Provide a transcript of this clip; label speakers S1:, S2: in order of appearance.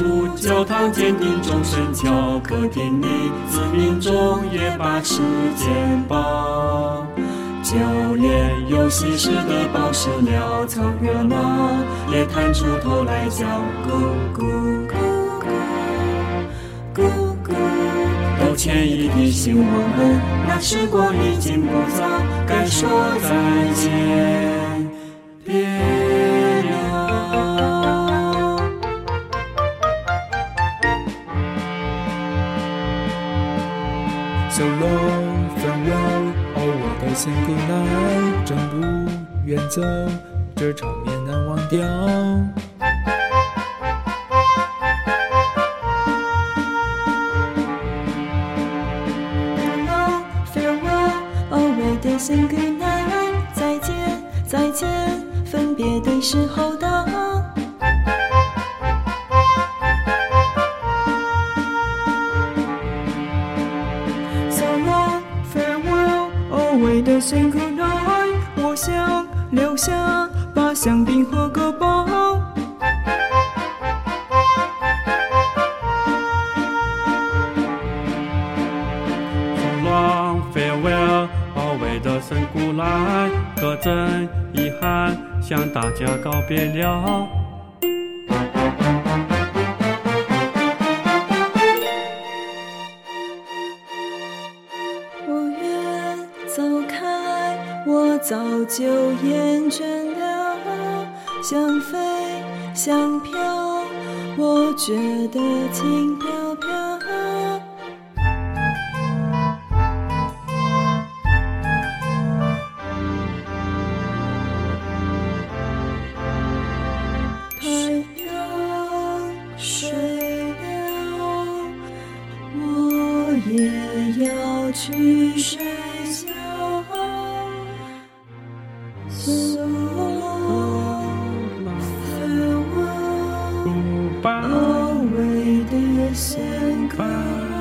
S1: 主教堂坚定终身教，客厅里子民中也把时间报。就连有稀释的宝石鸟凑热闹，也探出头来叫咕咕咕咕咕咕。都歉意提醒我们，那时光已经不早，该说再见。
S2: So long, farewell，哦，我的 say goodnight，真不愿走，这场面难忘掉。
S3: Hello, farewell, away days and good night，再见，再见，分别的时候到。Farewell, away days and good night，我想留下把香槟喝个
S1: 饱。Long farewell，宝贝的声古来，可真遗憾，向大家告别了。
S3: 我早就厌倦了。想飞想飘，我觉得轻飘飘。太阳睡了。我也要去睡觉。Bye.